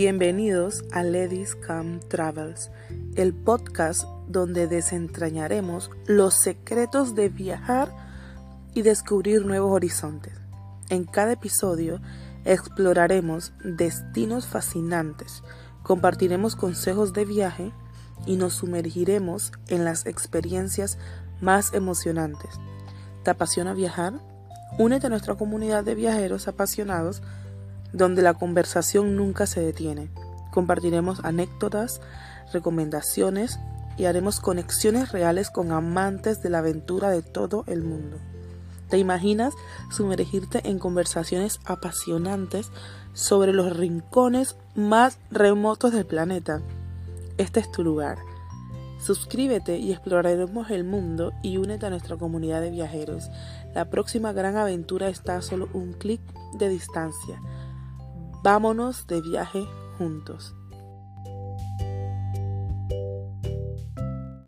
Bienvenidos a Ladies Come Travels, el podcast donde desentrañaremos los secretos de viajar y descubrir nuevos horizontes. En cada episodio exploraremos destinos fascinantes, compartiremos consejos de viaje y nos sumergiremos en las experiencias más emocionantes. ¿Te apasiona viajar? Únete a nuestra comunidad de viajeros apasionados donde la conversación nunca se detiene. Compartiremos anécdotas, recomendaciones y haremos conexiones reales con amantes de la aventura de todo el mundo. ¿Te imaginas sumergirte en conversaciones apasionantes sobre los rincones más remotos del planeta? Este es tu lugar. Suscríbete y exploraremos el mundo y únete a nuestra comunidad de viajeros. La próxima gran aventura está a solo un clic de distancia. Vámonos de viaje juntos.